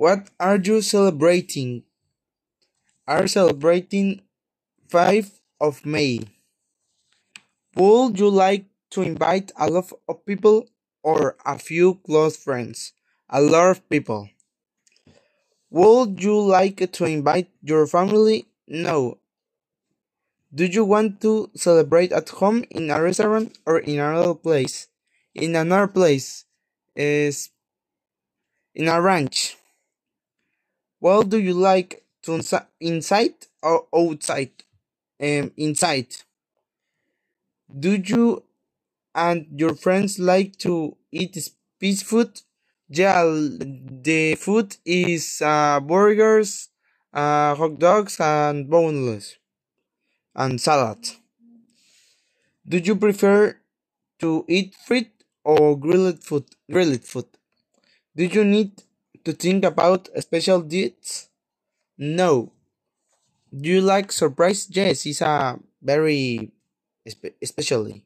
What are you celebrating? Are celebrating 5th of May. Would you like to invite a lot of people or a few close friends? A lot of people. Would you like to invite your family? No. Do you want to celebrate at home, in a restaurant, or in another place? In another place. Is in a ranch. What do you like to insi- inside or outside? Um, inside. Do you and your friends like to eat spicy food? Yeah, the food is uh, burgers, uh, hot dogs, and boneless, and salad. Do you prefer to eat fried or grilled food? Grilled food. Do you need to think about special diets? No. Do you like surprise? Yes, it's a very spe- especially.